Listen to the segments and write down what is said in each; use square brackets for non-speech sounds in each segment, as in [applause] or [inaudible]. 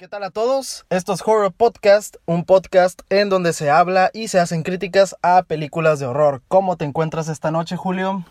¿Qué tal a todos? Esto es Horror Podcast, un podcast en donde se habla y se hacen críticas a películas de horror. ¿Cómo te encuentras esta noche, Julio?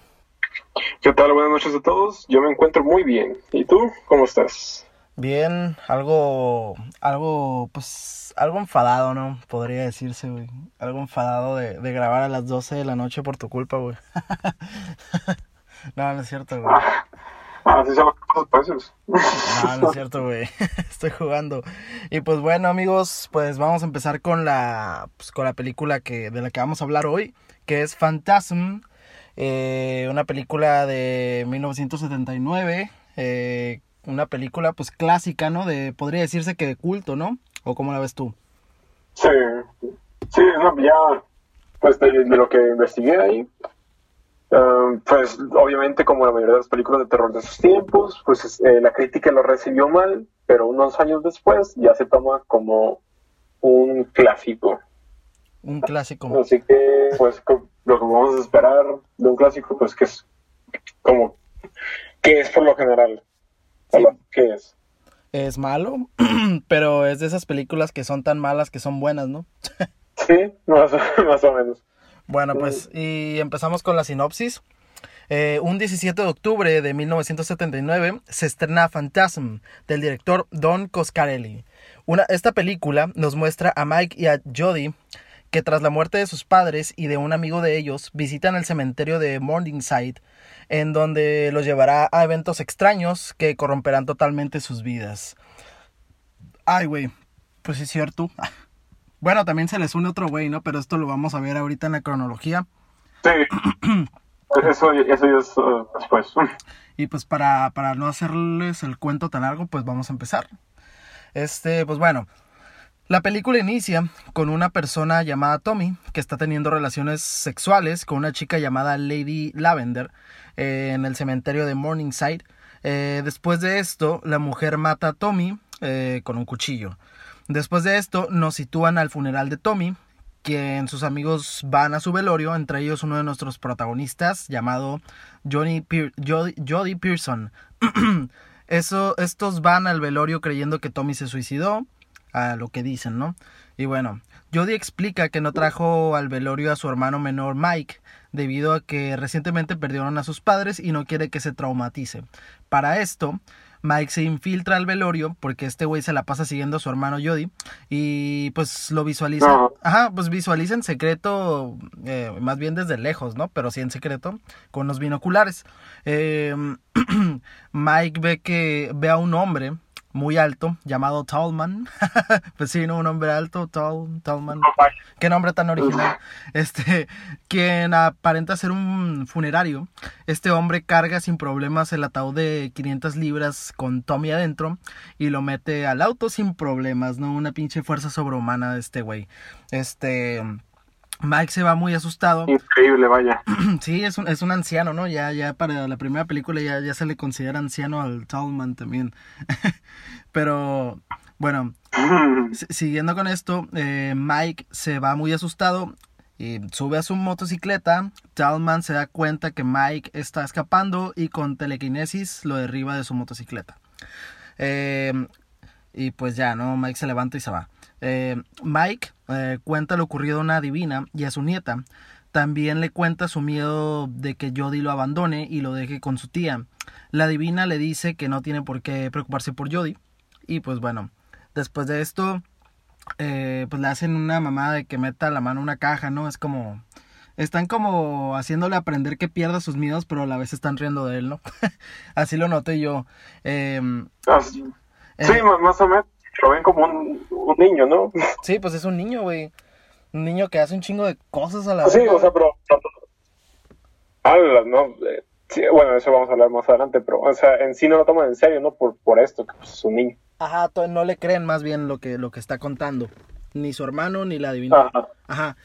¿Qué tal? Buenas noches a todos. Yo me encuentro muy bien. ¿Y tú? ¿Cómo estás? Bien, algo, algo, pues, algo enfadado, ¿no? Podría decirse, güey. Algo enfadado de, de grabar a las 12 de la noche por tu culpa, güey. [laughs] no, no es cierto, güey. Ah, [laughs] así son los precios. No, no es cierto, güey. [laughs] Estoy jugando. Y pues bueno, amigos, pues vamos a empezar con la, pues, con la película que, de la que vamos a hablar hoy, que es Phantasm. Eh, una película de 1979. Eh, una película, pues, clásica, ¿no? De, podría decirse que de culto, ¿no? ¿O cómo la ves tú? Sí, sí, no, ya, pues de, de lo que investigué ahí, um, pues obviamente como la mayoría de las películas de terror de esos tiempos, pues es- eh, la crítica lo recibió mal, pero unos años después ya se toma como un clásico. Un clásico. Así que, pues, lo que vamos a esperar de un clásico, pues que es como, ¿qué es por lo general? Sí. ¿Qué es? Es malo, [clears throat] pero es de esas películas que son tan malas que son buenas, ¿no? [laughs] Sí, más, [laughs] más o menos. Bueno, pues, y empezamos con la sinopsis. Eh, un 17 de octubre de 1979 se estrena Phantasm del director Don Coscarelli. Una, esta película nos muestra a Mike y a Jodie que tras la muerte de sus padres y de un amigo de ellos visitan el cementerio de Morningside en donde los llevará a eventos extraños que corromperán totalmente sus vidas. Ay, güey, pues es cierto. [laughs] Bueno, también se les une otro güey, ¿no? Pero esto lo vamos a ver ahorita en la cronología. Sí. [clears throat] Eso, eso ya es uh, después. Y pues para, para no hacerles el cuento tan largo, pues vamos a empezar. Este, pues bueno, la película inicia con una persona llamada Tommy que está teniendo relaciones sexuales con una chica llamada Lady Lavender eh, en el cementerio de Morningside. Eh, después de esto, la mujer mata a Tommy eh, con un cuchillo. Después de esto, nos sitúan al funeral de Tommy, quien sus amigos van a su velorio, entre ellos uno de nuestros protagonistas llamado Johnny Jody, Jody Pearson. [clears throat] Eso, estos van al velorio creyendo que Tommy se suicidó, a lo que dicen, ¿no? Y bueno, Jody explica que no trajo al velorio a su hermano menor Mike, debido a que recientemente perdieron a sus padres y no quiere que se traumatice. Para esto, Mike se infiltra al velorio porque este güey se la pasa siguiendo a su hermano Jody y pues lo visualiza. No. Ajá, pues visualiza en secreto, eh, más bien desde lejos, ¿no? Pero sí en secreto, con los binoculares. Eh, [clears throat] Mike ve que ve a un hombre muy alto llamado Tallman. [laughs] pues sí, ¿no? Un hombre alto, Tall, Tallman. Qué nombre tan original. Este, quien aparenta ser un funerario. Este hombre carga sin problemas el ataúd de 500 libras con Tommy adentro y lo mete al auto sin problemas, ¿no? Una pinche fuerza sobrehumana de este güey. Este, Mike se va muy asustado. Increíble, vaya. [clears throat] Sí, es un, es un anciano, ¿no? Ya, ya para la primera película ya, ya se le considera anciano al Tallman también. [laughs] Pero, bueno, [laughs] Si- Siguiendo con esto, eh, Mike se va muy asustado y sube a su motocicleta. Talman se da cuenta que Mike está escapando y con telequinesis lo derriba de su motocicleta. Eh, y pues ya, ¿no? Mike se levanta y se va. Eh, Mike eh, cuenta lo ocurrido a una divina y a su nieta. También le cuenta su miedo de que Jody lo abandone y lo deje con su tía. La divina le dice que no tiene por qué preocuparse por Jody. Y pues bueno, después de esto, eh, pues le hacen una mamada de que meta la mano en una caja, ¿no? Es como... Están como haciéndole aprender que pierda sus miedos, pero a la vez están riendo de él, ¿no? [laughs] Así lo noté yo. Em, eh, Sí, más, más o menos. Lo ven como un, un niño, ¿no? sí, pues es un niño, güey. Un niño que hace un chingo de cosas a la Sí, verga. o sea, pero... Habla, ¿no? Eh, sí, bueno, eso vamos a hablar más adelante, pero, o sea, en sí no lo toman en serio, ¿no? Por, por esto, que pues, es un niño. Ajá, no le creen más bien lo que, lo que está contando. Ni su hermano, ni la divina. Ajá. Ajá.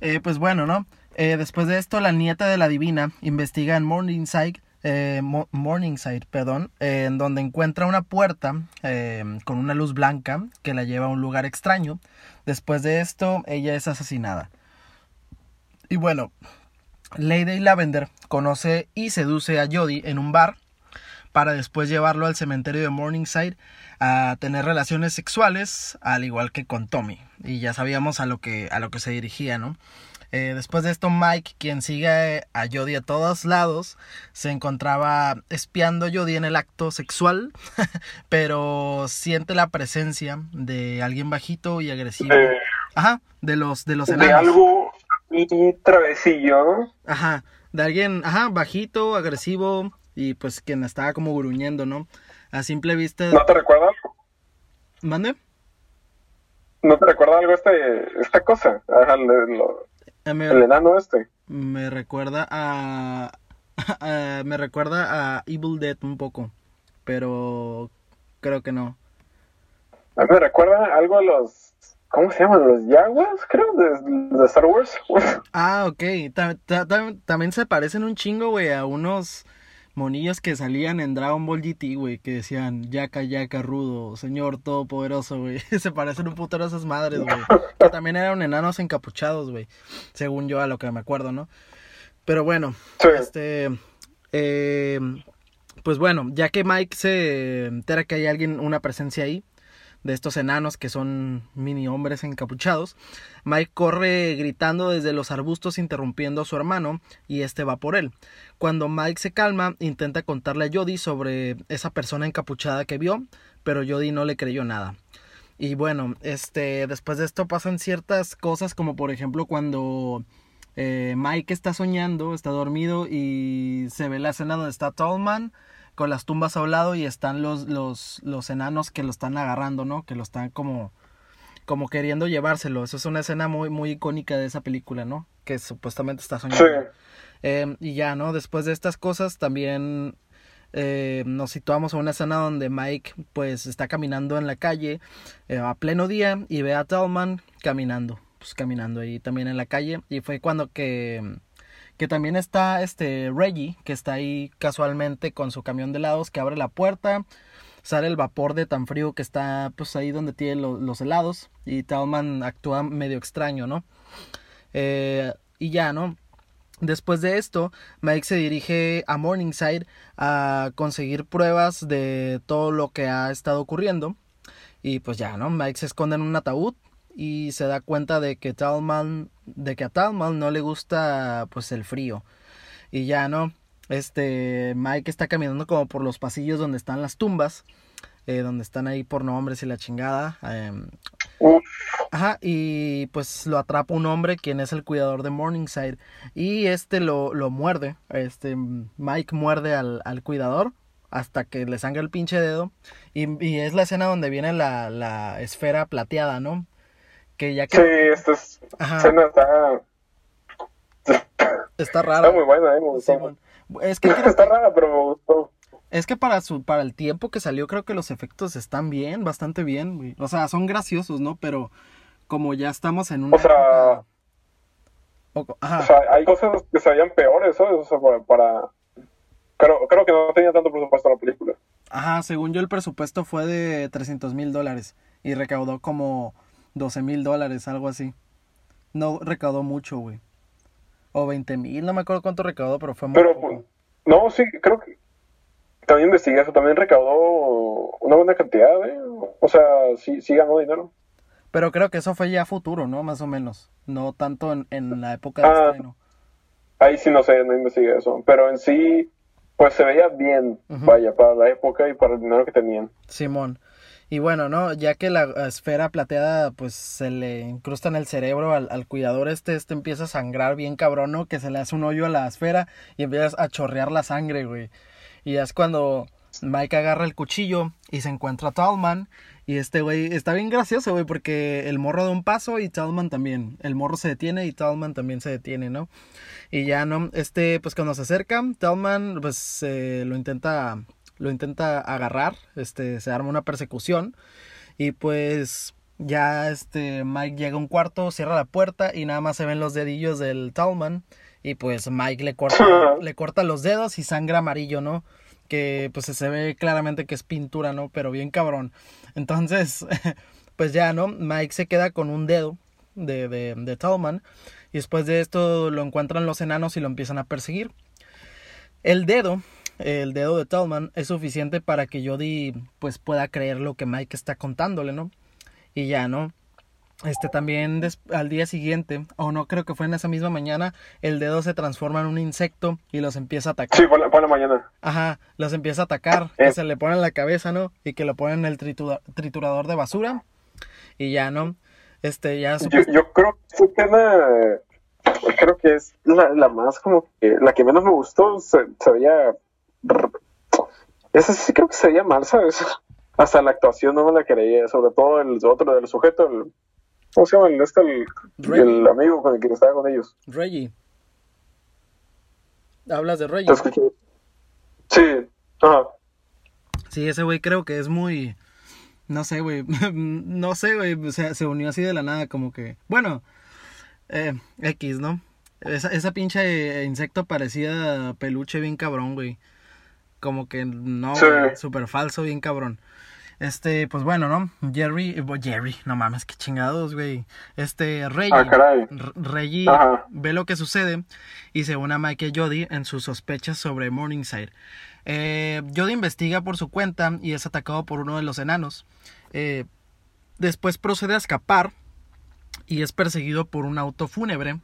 Eh, pues bueno, ¿no? Eh, después de esto, la nieta de la divina investiga en Morningside, eh, Mo- Morningside, perdón, en donde encuentra una puerta eh, con una luz blanca que la lleva a un lugar extraño. Después de esto, ella es asesinada. Y bueno, Lady Lavender conoce y seduce a Jodie en un bar para después llevarlo al cementerio de Morningside a tener relaciones sexuales, al igual que con Tommy. Y ya sabíamos a lo que, a lo que se dirigía, ¿no? Eh, después de esto, Mike, quien sigue a Jodie a todos lados, se encontraba espiando a Jodie en el acto sexual, [laughs] pero siente la presencia de alguien bajito y agresivo. Eh, Ajá, de los, de los de enanos. algo y travesillo. Ajá, de alguien, ajá, bajito, agresivo y pues quien estaba como gruñendo, ¿no? A simple vista. ¿No te recuerda? ¿Mande? ¿No te recuerda algo este, esta cosa? Ajá, lo- me, el enano este. me recuerda a, a- [laughs] Me recuerda a Evil Dead un poco, pero creo que no. A mí me recuerda algo a los... ¿Cómo se llaman? ¿Los Jaguars? Creo, de, de Star Wars. [laughs] Ah, ok. Ta- ta- ta- también se parecen un chingo, güey, a unos monillos que salían en Dragon Ball GT, güey, que decían Yaka Yaka Rudo, Señor Todopoderoso, güey. [laughs] se parecen un putero a esas madres, güey. Que también eran enanos encapuchados, güey. Según yo, a lo que me acuerdo, ¿no? Pero bueno, Sí. este. eh, pues bueno, ya que Mike se entera que hay alguien, una presencia ahí, de estos enanos que son mini hombres encapuchados, Mike corre gritando desde los arbustos interrumpiendo a su hermano y este va por él. Cuando Mike se calma, intenta contarle a Jody sobre esa persona encapuchada que vio, pero Jody no le creyó nada. Y bueno, este, después de esto pasan ciertas cosas como por ejemplo cuando eh, Mike está soñando, está dormido y se ve la escena donde está Tallman con las tumbas a un lado y están los, los, los enanos que lo están agarrando, ¿no? Que lo están como, como queriendo llevárselo. Eso es una escena muy, muy icónica de esa película, ¿no? Que supuestamente está soñando. Sí. Eh, y ya, ¿no? Después de estas cosas también eh, nos situamos a una escena donde Mike pues está caminando en la calle eh, a pleno día y ve a Tallman caminando, pues caminando ahí también en la calle y fue cuando que que también está este Reggie que está ahí casualmente con su camión de helados que abre la puerta sale el vapor de tan frío que está pues ahí donde tiene lo- los helados y Tallman actúa medio extraño, ¿no? Eh, y ya, ¿no? Después de esto, Mike se dirige a Morningside a conseguir pruebas de todo lo que ha estado ocurriendo. Y pues ya, ¿no? Mike se esconde en un ataúd y se da cuenta de que Talman, de que a Talman no le gusta pues el frío. Y ya, ¿no? Este, Mike está caminando como por los pasillos donde están las tumbas, eh, donde están ahí por nombres y la chingada. em, Ajá, y pues lo atrapa un hombre quien es el cuidador de Morningside. Y este lo, lo muerde. Este Mike muerde al, al cuidador hasta que le sangra el pinche dedo. Y, y es la escena donde viene la, la esfera plateada, ¿no? Que ya sí, esta es- escena está... está rara. Está muy buena, eh, me gustó. Simón. Es que creo Está rara, pero me gustó. Es que para su, para el tiempo que salió, creo que los efectos están bien, bastante bien, güey. O sea, son graciosos, ¿no? Pero como ya estamos en una O sea- época- o- ajá. O sea, hay cosas que se veían peores, ¿sabes? O sea, para... para- Creo, creo que no tenía tanto presupuesto la película. Ajá, según yo el presupuesto fue de 300 mil dólares y recaudó como 12 mil dólares, algo así. No recaudó mucho, güey. O 20 mil, no me acuerdo cuánto recaudó, pero fue muy Pero, poco. pues, no, sí, creo que también investigué eso, también recaudó una buena cantidad, ¿eh? O sea, sí, sí ganó dinero. Pero creo que eso fue ya futuro, ¿no? Más o menos. No tanto en, en la época de Ah. estreno. Ahí sí no sé, no investigué eso. Pero en sí, pues se veía bien, vaya, para la época y para el dinero que tenían. Simón. Y bueno, ¿no? Ya que la esfera plateada pues se le incrusta en el cerebro al, al cuidador este, este empieza a sangrar bien cabrón, ¿no? Que se le hace un hoyo a la esfera y empieza a chorrear la sangre, güey. Y es cuando Mike agarra el cuchillo y se encuentra a Tallman. Y este güey está bien gracioso, güey, porque el morro da un paso y Tallman también. El morro se detiene y Tallman también se detiene, ¿no? Y ya, ¿no? Este, pues cuando se acerca, Tallman, pues eh, lo intenta lo intenta agarrar, este, se arma una persecución y pues ya este Mike llega a un cuarto, cierra la puerta y nada más se ven los dedillos del Tallman y pues Mike le corta le corta los dedos y sangre amarillo, ¿no? Que pues se ve claramente que es pintura, ¿no? Pero bien cabrón. Entonces, [laughs] pues ya, ¿no? Mike se queda con un dedo de, de, de Tallman y después de esto lo encuentran los enanos y lo empiezan a perseguir. El dedo el dedo de Tallman es suficiente para que Jody pues pueda creer lo que Mike está contándole, ¿no? Y ya, ¿no? Este también al día siguiente, o no creo que fue en esa misma mañana, el dedo se transforma en un insecto y los empieza a atacar. Sí, fue la, mañana. Ajá, los empieza a atacar, que se le pone en la cabeza, ¿no? Y que lo ponen en el triturador de basura. Y ya, ¿no? Este, ya... Yo, yo creo que la, creo que es la, más como que, la que menos me gustó, se, veía... Esa sí creo que se veía mal, ¿sabes? [laughs] Hasta la actuación no me la creía, sobre todo el otro del sujeto, el ¿Cómo se llama el, este, el, amigo con el que estaba con ellos? Reggie. ¿Hablas de Reggie? Sí, ajá. Sí, ese güey creo que es muy... No sé, güey. [laughs] no sé, güey. Se, se unió así de la nada, como que... Bueno, eh, X, ¿no? Esa, esa pinche insecto parecía peluche bien cabrón, güey. Como que no, súper falso, bien cabrón. Este, pues bueno, ¿no? Jerry, eh, Jerry, no mames, qué chingados, güey. Este, Reggie, ah, Reggie ve lo que sucede y se une a Mike y Jody en sus sospechas sobre Morningside. Eh, Jody investiga por su cuenta y es atacado por uno de los enanos. Eh, después procede a escapar y es perseguido por un auto fúnebre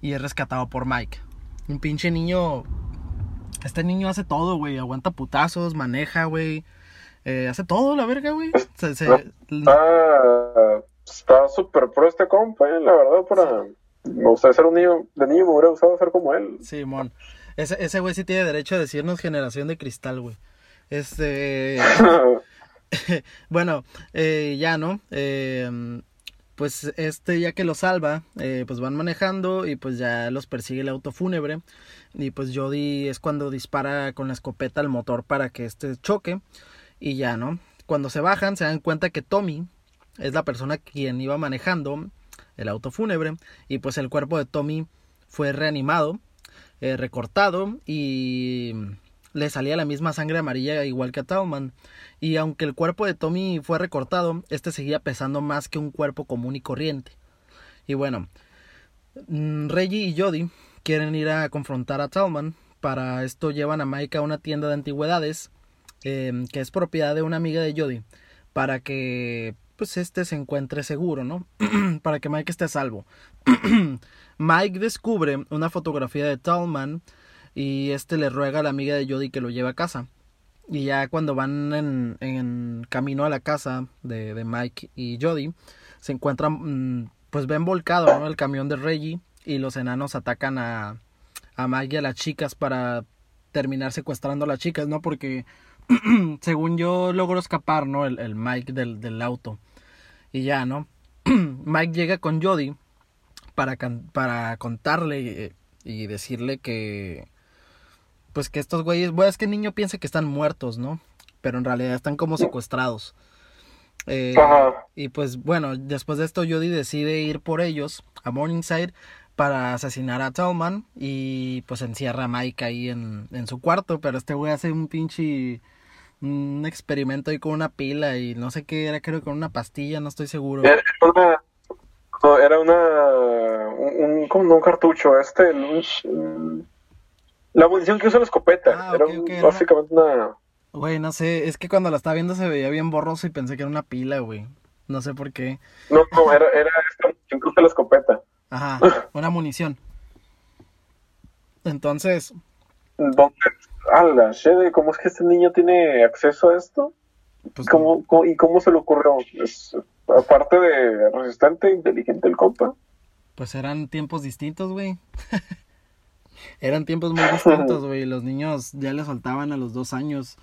y es rescatado por Mike. Un pinche niño. Este niño hace todo, güey. Aguanta putazos, maneja, güey. Eh, hace todo la verga, güey. Está súper pro este compa, eh, la verdad, para... Me gustaría ser un niño, de niño me hubiera gustado ser como él. Simón. ese, ese güey sí tiene derecho a decirnos generación de cristal, güey. Este... [laughs] [laughs] bueno, eh, ya, ¿no? Pues este, ya que lo salva, pues van manejando y pues ya los persigue el auto fúnebre. Y pues Jody es cuando dispara con la escopeta al motor para que este choque. Y ya, ¿no? Cuando se bajan se dan cuenta que Tommy es la persona quien iba manejando el auto fúnebre y pues el cuerpo de Tommy fue reanimado, eh, recortado y le salía la misma sangre amarilla igual que a Talman. Y aunque el cuerpo de Tommy fue recortado, este seguía pesando más que un cuerpo común y corriente. Y bueno, mm, Reggie y Jody quieren ir a confrontar a Talman. Para esto llevan a Mike a una tienda de antigüedades Em, que es propiedad de una amiga de Jody, para que pues este se encuentre seguro, ¿no? [clears throat] para que Mike esté salvo. [clears throat] Mike descubre una fotografía de Tallman y este le ruega a la amiga de Jody que lo lleve a casa. Y ya cuando van en, en camino a la casa de, de, Mike y Jody, se encuentran, mm, pues ven volcado ¿no? el camión de Reggie y los enanos atacan a, a Mike y a las chicas para terminar secuestrando a las chicas, ¿no? Porque [clears throat] según yo logro escapar, ¿no? El, el Mike del, del, auto. Y ya, ¿no? [clears throat] Mike llega con Jody para, para contarle y, decirle que... Pues que estos güeyes... Bueno, es que el niño piensa que están muertos, ¿no? Pero en realidad están como secuestrados. Eh, y pues bueno, después de esto Jody decide ir por ellos a Morningside para asesinar a Tallman y pues encierra a Mike ahí en, en su cuarto, pero este güey hace un pinche un experimento ahí con una pila y no sé qué era, creo que con una pastilla, no estoy seguro. Era una, era una un, un cartucho, este, la munición que usa la escopeta, ah, era básicamente una... Güey, no sé, es que cuando la estaba viendo se veía bien borroso y pensé que era una pila, güey. No sé por qué. No, no, era, era esta munición que usa la escopeta. Ajá, [laughs] una munición. Entonces... ¿Dónde la ¿cómo es que este niño tiene acceso a esto? Pues ¿Cómo, y cómo se le ocurrió? aparte de resistente, inteligente el compa. Pues eran tiempos distintos, güey. [laughs] eran tiempos muy distintos, [laughs] güey. Los niños ya les soltaban a los dos años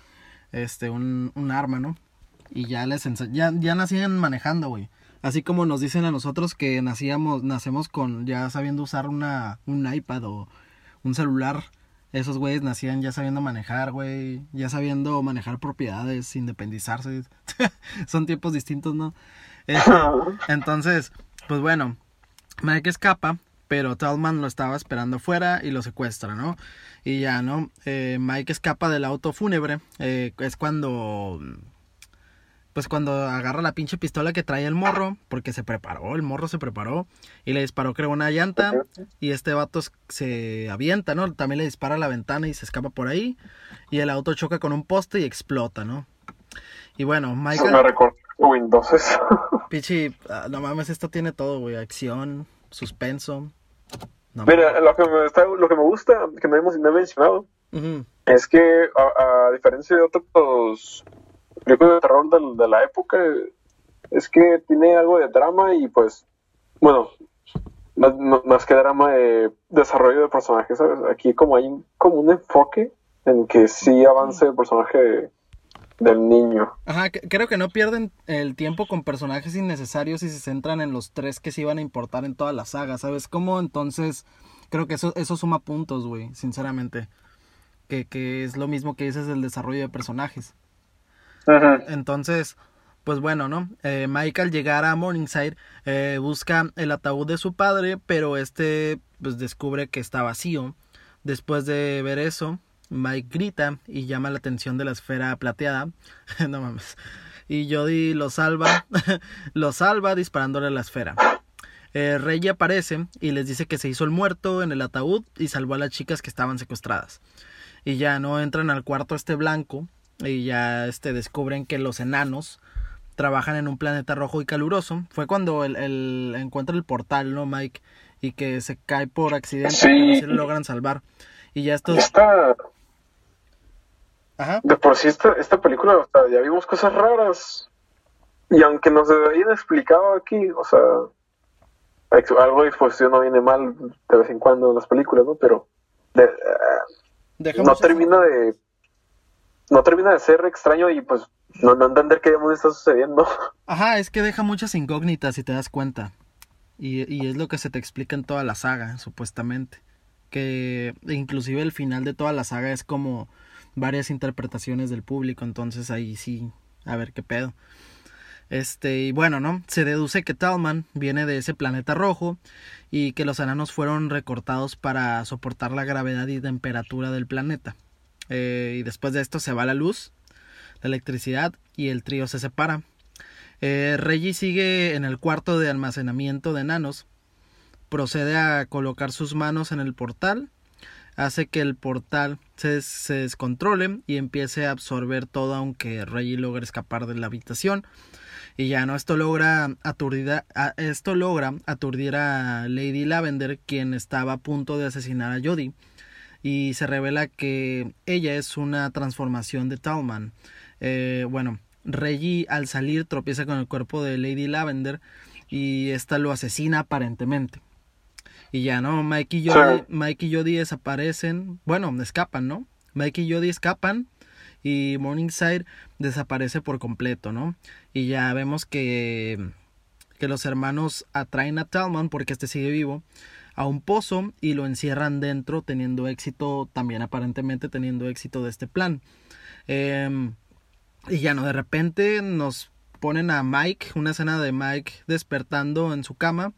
este un, un arma, ¿no? Y ya les ya, ya nacían manejando, güey. Así como nos dicen a nosotros que nacíamos, nacemos con ya sabiendo usar una, un iPad o un celular esos güeyes nacían ya sabiendo manejar, güey, ya sabiendo manejar propiedades, independizarse. [laughs] Son tiempos distintos, ¿no? Este, [laughs] entonces, pues bueno, Mike escapa, pero Talman lo estaba esperando fuera y lo secuestra, ¿no? Y ya, ¿no? Eh, Mike escapa del auto fúnebre. Eh, es cuando pues cuando agarra la pinche pistola que trae el morro, porque se preparó, el morro se preparó, y le disparó creo una llanta, y este vato se avienta, ¿no? También le dispara a la ventana y se escapa por ahí, y el auto choca con un poste y explota, ¿no? Y bueno, Michael... me recuerda Windows Pichi, ah, no mames, esto tiene todo, güey, acción, suspenso. Mira, lo que, me está, lo que me gusta, que no hemos mencionado, es que a, diferencia de otros películas de terror de, la época, es que tiene algo de drama y pues, bueno, más, que drama de desarrollo de personajes, ¿sabes? Aquí como hay como un enfoque en que sí avance el personaje del niño. Ajá, creo que no pierden el tiempo con personajes innecesarios y se centran en los tres que sí van a importar en toda la saga, ¿sabes? Como entonces creo que eso, eso suma puntos, güey, sinceramente. Que, que es lo mismo que dices del desarrollo de personajes. Ajá. Entonces, pues bueno, ¿no? Eh, Michael llegará a Morningside, eh, busca el ataúd de su padre, pero este pues descubre que está vacío. Después de ver eso, Mike grita y llama la atención de la esfera plateada. [laughs] no mames. Y Jody lo salva, [laughs] lo salva disparándole a la esfera. Eh, Rey aparece y les dice que se hizo el muerto en el ataúd y salvó a las chicas que estaban secuestradas. Y ya no entran al cuarto este blanco y ya este descubren que los enanos trabajan en un planeta rojo y caluroso. Fue cuando el, el encuentra el portal, ¿no, Mike? Y que se cae por accidente y lo logran salvar. Y ya estos... De por sí esta, esta película, o sea, ya vimos cosas raras. Y aunque nos habían explicado aquí, o sea, algo de exposición no viene mal de vez en cuando en las películas, ¿no? Pero eh, no termina de no termina de ser extraño y pues no, no entender qué demonios está sucediendo. [laughs] Ajá, es que deja muchas incógnitas si te das cuenta. Y, y es lo que se te explica en toda la saga, supuestamente. Que inclusive el final de toda la saga es como varias interpretaciones del público, entonces ahí sí, a ver qué pedo. Este, y bueno, ¿no? Se deduce que Talman viene de ese planeta rojo y que los enanos fueron recortados para soportar la gravedad y temperatura del planeta. Eh, y después de esto se va la luz, la electricidad y el trío se separa. Eh, Reggie sigue en el cuarto de almacenamiento de enanos, procede a colocar sus manos en el portal hace que el portal se, se, descontrole y empiece a absorber todo aunque Reggie logre escapar de la habitación. Y ya no, esto logra aturdir a, esto logra aturdir a Lady Lavender, quien estaba a punto de asesinar a Jodie. Y se revela que ella es una transformación de Talman. Eh, bueno, Reggie al salir tropieza con el cuerpo de Lady Lavender y esta lo asesina aparentemente. Y ya, ¿no? Mike y Jody, Mike y Jody desaparecen. Bueno, escapan, ¿no? Mike y Jody escapan y Morningside desaparece por completo, ¿no? Y ya vemos que, que los hermanos atraen a Talman porque este sigue vivo a un pozo y lo encierran dentro teniendo éxito, también aparentemente teniendo éxito de este plan. Em, y ya no, de repente nos ponen a Mike, una escena de Mike despertando en su cama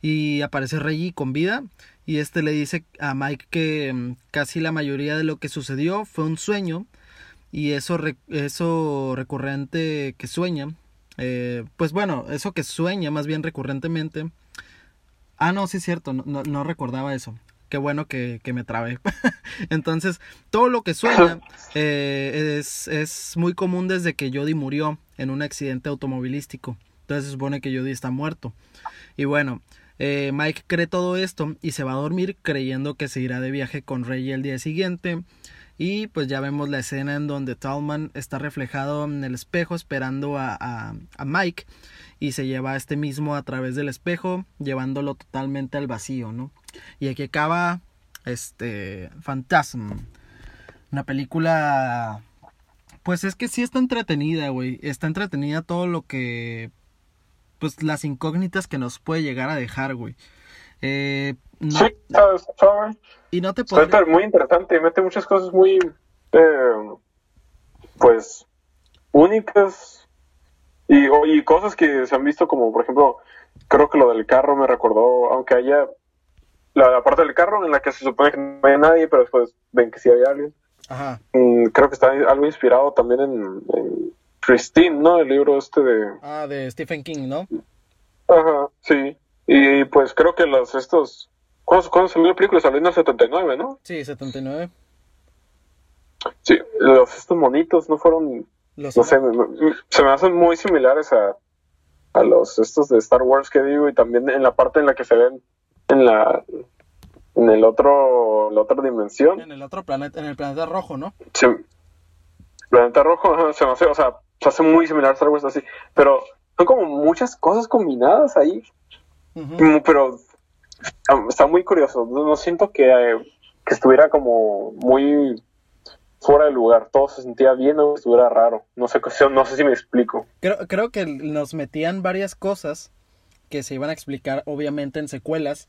y aparece Reggie con vida y este le dice a Mike que mm, casi la mayoría de lo que sucedió fue un sueño y eso, eso recurrente que sueña, eh, pues bueno, eso que sueña más bien recurrentemente. Ah, no, sí es cierto, no, no, recordaba eso. Qué bueno que, que me trabé. [laughs] Entonces, todo lo que sueña [laughs] eh, es, es muy común desde que Jody murió en un accidente automovilístico. Entonces se supone que Jody está muerto. Y bueno, eh, Mike cree todo esto y se va a dormir creyendo que se irá de viaje con Rey el día siguiente. Y pues ya vemos la escena en donde Talman está reflejado en el espejo esperando a, a, Mike y se lleva a este mismo a través del espejo llevándolo totalmente al vacío, ¿no? Y aquí acaba este Phantasm, una película pues es que sí está entretenida, güey, está entretenida todo lo que pues las incógnitas que nos puede llegar a dejar, güey. Eh, sí, y no te puedo... muy interesante, mete muchas cosas muy, eh, pues, únicas y, y cosas que se han visto como, por ejemplo, creo que lo del carro me recordó, aunque haya la, parte del carro en la que se supone que no hay nadie, pero después ven que sí hay alguien. Ajá. Mm, creo que está algo inspirado también en, Christine, ¿no? El libro este de... Ah, de Stephen King, ¿no? Ajá, sí. Y pues creo que los estos... ¿Cuándo, cuándo salió la película? Salió en el 79, ¿no? Sí, 79. Sí, los estos monitos no fueron... Los No sé, me- me- se me hacen muy similares a, a los estos de Star Wars que digo y también en la parte en la que se ven en la en el otro la otra dimensión. En el otro planeta, en el planeta rojo, ¿no? se- Planeta Rojo ajá, se me hace, o sea, se hace muy similar a Star Wars así, pero son como muchas cosas combinadas ahí, como- pero está muy curioso, no, no siento que, eh, que estuviera como muy fuera de lugar, todo se sentía bien o estuviera raro, no sé, no sé si me explico. Creo, creo que nos metían varias cosas que se iban a explicar obviamente en secuelas,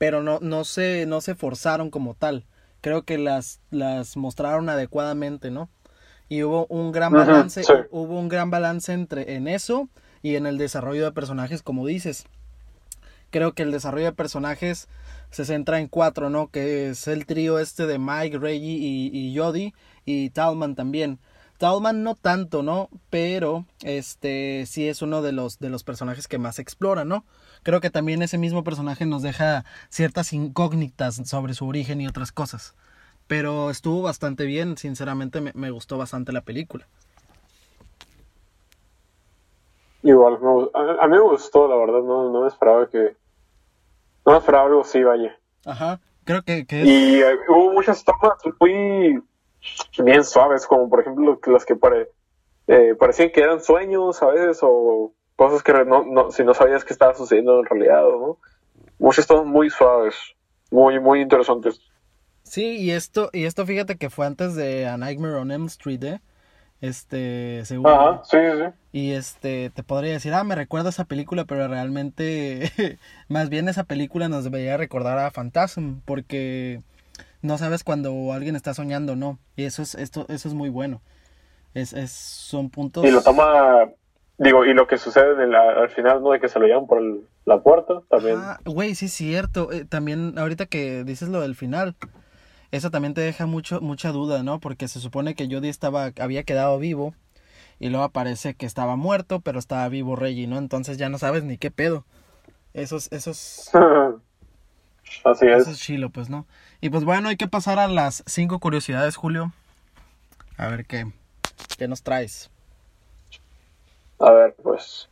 pero no, no, se, no se forzaron como tal. Creo que las, las mostraron adecuadamente, ¿no? Y hubo un gran balance, sí. hubo un gran balance entre en eso y en el desarrollo de personajes, como dices. Creo que el desarrollo de personajes se centra en cuatro, ¿no? Que es el trío este de Mike, Reggie y, y Jody y Talman también. Talman no tanto, ¿no? Pero este sí es uno de los de los personajes que más explora, ¿no? Creo que también ese mismo personaje nos deja ciertas incógnitas sobre su origen y otras cosas. Pero estuvo bastante bien, sinceramente me, me gustó bastante la película. Igual, a, mí me gustó, la verdad, no, no me esperaba que... No me esperaba algo así, vaya. Ajá, creo que, que es... Y eh, hubo muchas tomas muy bien suaves, como por ejemplo las que pare, eh, parecían que eran sueños a veces, o cosas que no, no, si no sabías que estaba sucediendo en realidad, ¿no? Muchas tomas muy suaves, muy, muy interesantes. Sí, y esto, y esto fíjate que fue antes de A Nightmare on Elm Street, ¿eh? Este, seguro. Ajá, sí, sí, sí. Y este, te podría decir, ah, me recuerda a esa película, pero realmente, [laughs] más bien esa película nos debería recordar a Phantasm, porque no sabes cuando alguien está soñando o no. Y eso es, esto, eso es muy bueno. Es, es, son puntos. Y lo toma, digo, y lo que sucede en el- al final, ¿no? De que se lo llevan por el- la puerta, también. Ah, güey, sí es cierto. Eh, también, ahorita que dices lo del final, eso también te deja mucho, mucha duda, ¿no? Porque se supone que Jody estaba, había quedado vivo, y luego aparece que estaba muerto, pero estaba vivo Reggie, ¿no? Entonces ya no sabes ni qué pedo. Esos, esos, [laughs] Así es. Eso es chilo, pues, ¿no? Y pues bueno, hay que pasar a las cinco curiosidades, Julio. A ver qué, qué nos traes. A ver, pues.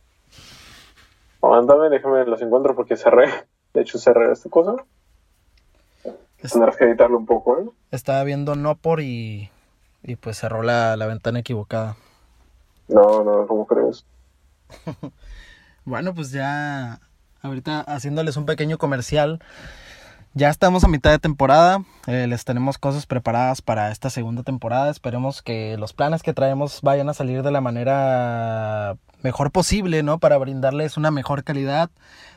Aguántame, déjame las encuentro porque cerré. De hecho, cerré esta cosa. Tendrás que editarlo un poco, ¿eh? Estaba viendo no por y, y pues cerró la, la ventana equivocada. No, no, ¿cómo crees? [laughs] Bueno, pues ya ahorita haciéndoles un pequeño comercial. Ya estamos a mitad de temporada. eh, les tenemos cosas preparadas para esta segunda temporada. Esperemos que los planes que traemos vayan a salir de la manera mejor posible, ¿no? Para brindarles una mejor calidad,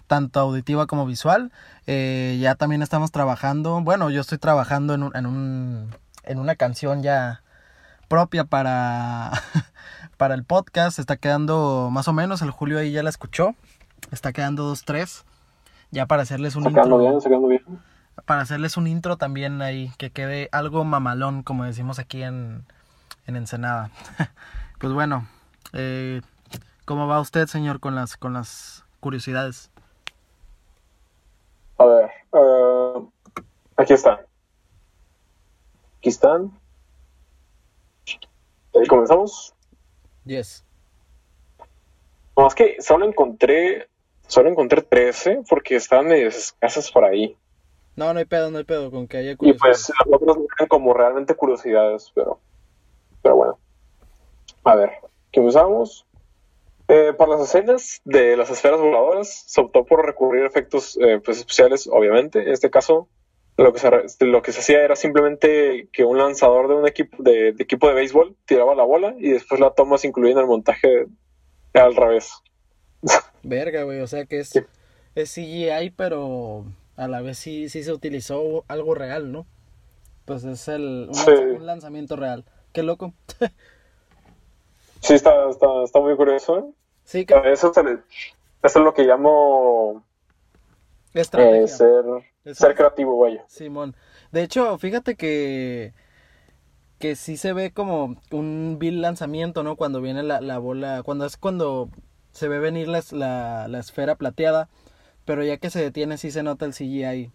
tanto auditiva como visual. Eh, ya también estamos trabajando. Bueno, yo estoy trabajando en, un, en, un, en una canción ya propia para, [laughs] para el podcast. Está quedando más o menos. El Julio ahí ya la escuchó. Está quedando dos, tres. Ya para hacerles un Sacando intro. bien, sacando bien. Para hacerles un intro también ahí. Que quede algo mamalón, como decimos aquí en, en Ensenada. [laughs] pues bueno. Eh, ¿Cómo va usted, señor, con las, con las curiosidades? A ver, eh, aquí están. Aquí están. ¿Comenzamos? Yes. No, es que solo encontré, solo encontré 13 porque están medio escasas por ahí. No, no hay pedo, no hay pedo con que haya Y curiosidades. pues las otras eran como realmente curiosidades, pero, pero bueno. A ver, comenzamos. Eh, para las escenas de las esferas voladoras se optó por recurrir a efectos eh, pues, especiales, obviamente. En este caso, lo que, se, lo que se hacía era simplemente que un lanzador de un equipo de, de equipo de béisbol tiraba la bola y después la toma se incluía en el montaje al revés. Verga, güey, o sea que es, Sí. es CGI, pero a la vez sí, sí se utilizó algo real, ¿no? Pues es el, un, Sí. lanza- un lanzamiento real. Qué loco. Sí, está, está, está muy curioso. ¿eh? sí, que Eso, se le- eso es lo que llamo eh, ser, ser creativo, vaya. Simón. De hecho, fíjate que que sí se ve como un vil lanzamiento, ¿no? Cuando viene la, la bola, cuando es cuando se ve venir la, la, la esfera plateada, pero ya que se detiene sí se nota el CGI.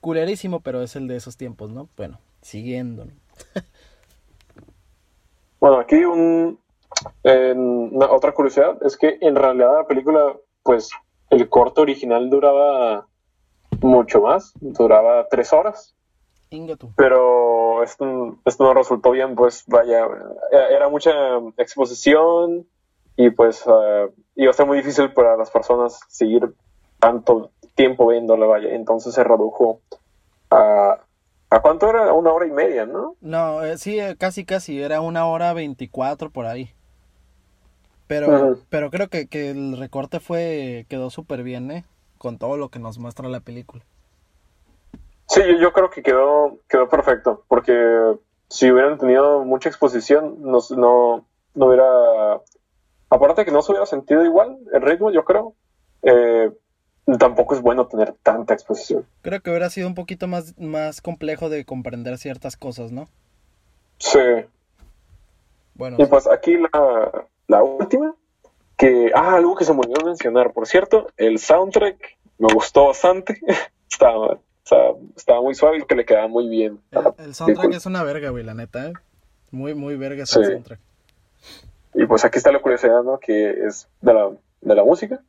Culerísimo, pero es el de esos tiempos, ¿no? Bueno, siguiendo, ¿no? [laughs] Bueno, aquí un, una, otra curiosidad es que en realidad la película, pues el corto original duraba mucho más, duraba tres horas. Pero esto, esto no resultó bien, pues vaya, era mucha exposición y pues uh, iba a ser muy difícil para las personas seguir tanto tiempo viéndola, vaya. Entonces se redujo a ¿A cuánto era? Una hora y media, ¿no? No, eh, sí, eh, casi, casi. Era una hora veinticuatro por ahí. Pero, pero creo que, que, el recorte fue quedó súper bien, ¿eh? Con todo lo que nos muestra la película. Sí, yo, creo que quedó, quedó perfecto. Porque si hubieran tenido mucha exposición, no, no, no hubiera... Aparte que no se hubiera sentido igual el ritmo, yo creo. Eh, tampoco es bueno tener tanta exposición. Creo que hubiera sido un poquito más, más complejo de comprender ciertas cosas, ¿no? Sí. Bueno. Y pues aquí la, la última, que, ah, algo que se me olvidó mencionar, por cierto, el soundtrack me gustó bastante, [laughs] estaba, estaba, muy suave y que le quedaba muy bien. El, soundtrack es una verga, güey, la neta, ¿eh? Muy, muy verga ese soundtrack. Y pues aquí está la curiosidad, ¿no? Que es de la, de la música.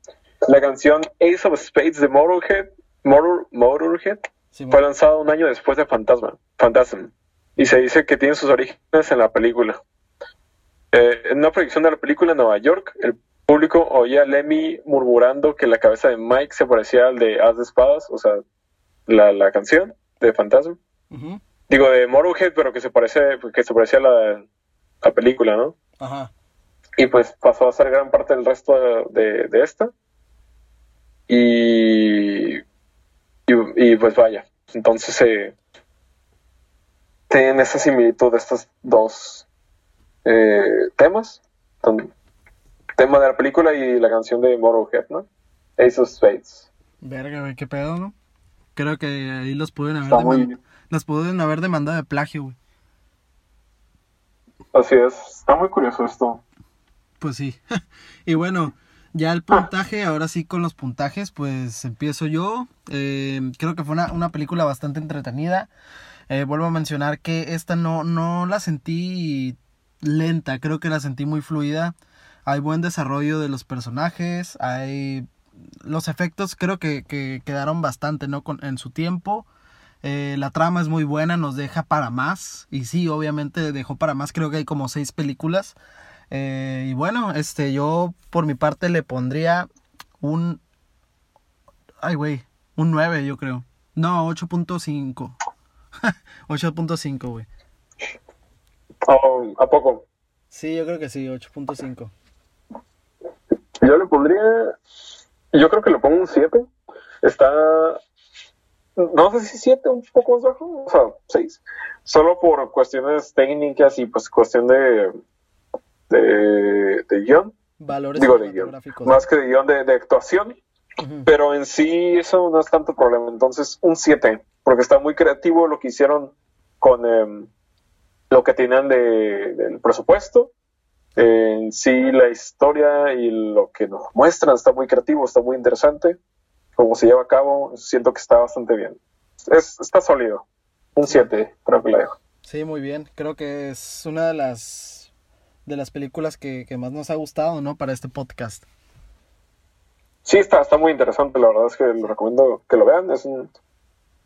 La canción Ace of Spades de Motorhead, Motorhead fue lanzada un año después de Fantasma, Phantasm, y se dice que tiene sus orígenes en la película. Eh, en una proyección de la película en Nueva York, el público oía a Lemmy murmurando que la cabeza de Mike se parecía al de As de Espadas, o sea, la, canción de Phantasm. Digo, de Motorhead, pero que se parece, que se parecía a la, la película, ¿no? Ajá. Y pues pasó a ser gran parte del resto de, de esta. Y, y, pues vaya, entonces eh, tienen esa similitud de estos dos eh, temas, tema de la película y la canción de Motorhead, ¿no? Ace of Spades. Verga, güey, qué pedo, ¿no? Creo que ahí los pueden haber, demandado, los pueden haber demandado de plagio, güey. Así es, está muy curioso esto. Pues sí. [laughs] y bueno, ya el puntaje, ahora sí con los puntajes, pues empiezo yo. Eh, creo que fue una, película bastante entretenida. Eh, vuelvo a mencionar que esta no, no la sentí lenta, creo que la sentí muy fluida. Hay buen desarrollo de los personajes, hay los efectos creo que, que quedaron bastante ¿no? Con, en su tiempo. Eh, la trama es muy buena, nos deja para más. Y sí, obviamente dejó para más. Creo que hay como seis películas. Eh, y bueno, este, yo por mi parte le pondría un... Ay, güey, un 9 yo creo. No, 8.5. 8.5, [laughs] güey. ¿A poco? Sí, yo creo que sí, 8.5. Yo le pondría... Yo creo que le pongo un 7. Está... No sé si 7, un poco más bajo, o sea, 6. Solo por cuestiones técnicas y pues cuestión de de, de guion. Valores Digo, de guion. Más que de guion de, actuación. Pero en sí eso no es tanto problema. Entonces, un 7, porque está muy creativo lo que hicieron con em, lo que tenían de, del presupuesto. En sí, la historia y lo que nos muestran está muy creativo, está muy interesante. Como se lleva a cabo, siento que está bastante bien. Es, está sólido. Un 7, creo que la dejo. Sí, muy bien. Creo que es una de las de las películas que, más nos ha gustado, ¿no? Para este podcast. Sí, está, está muy interesante, la verdad es que lo recomiendo que lo vean. Es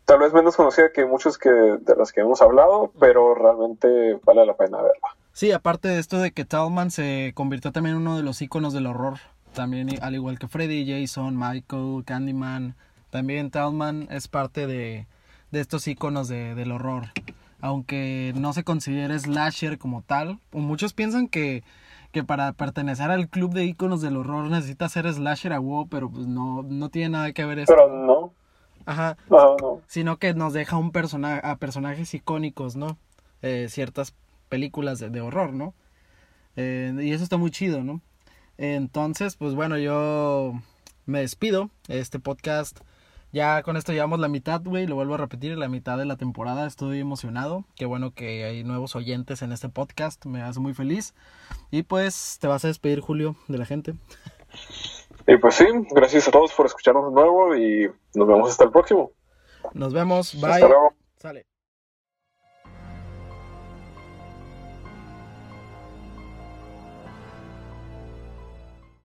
tal vez menos conocida que muchos que, de las que hemos hablado, pero realmente vale la pena verla. Sí, aparte de esto de que Talman se convirtió también en uno de los iconos del horror, también al igual que Freddy, Jason, Michael, Candyman, también Talman es parte de, de estos iconos de, del horror aunque no se considere slasher como tal. Muchos piensan que, que para pertenecer al club de iconos del horror necesita ser slasher a WoW, pero pues no, no tiene nada que ver eso. Pero no. Ajá. Sino que nos deja un persona a personajes icónicos, ¿no? Eh, ciertas películas de, horror, ¿no? Eh, y eso está muy chido, ¿no? Entonces, pues bueno, yo me despido. Este podcast Ya con esto llevamos la mitad, güey. Lo vuelvo a repetir, la mitad de la temporada. Estoy emocionado. Qué bueno que hay nuevos oyentes en este podcast. Me hace muy feliz. Y pues te vas a despedir, Julio, de la gente. Y pues sí, gracias a todos por escucharnos de nuevo y nos vemos hasta el próximo. Nos vemos. Bye. Hasta luego. Sale.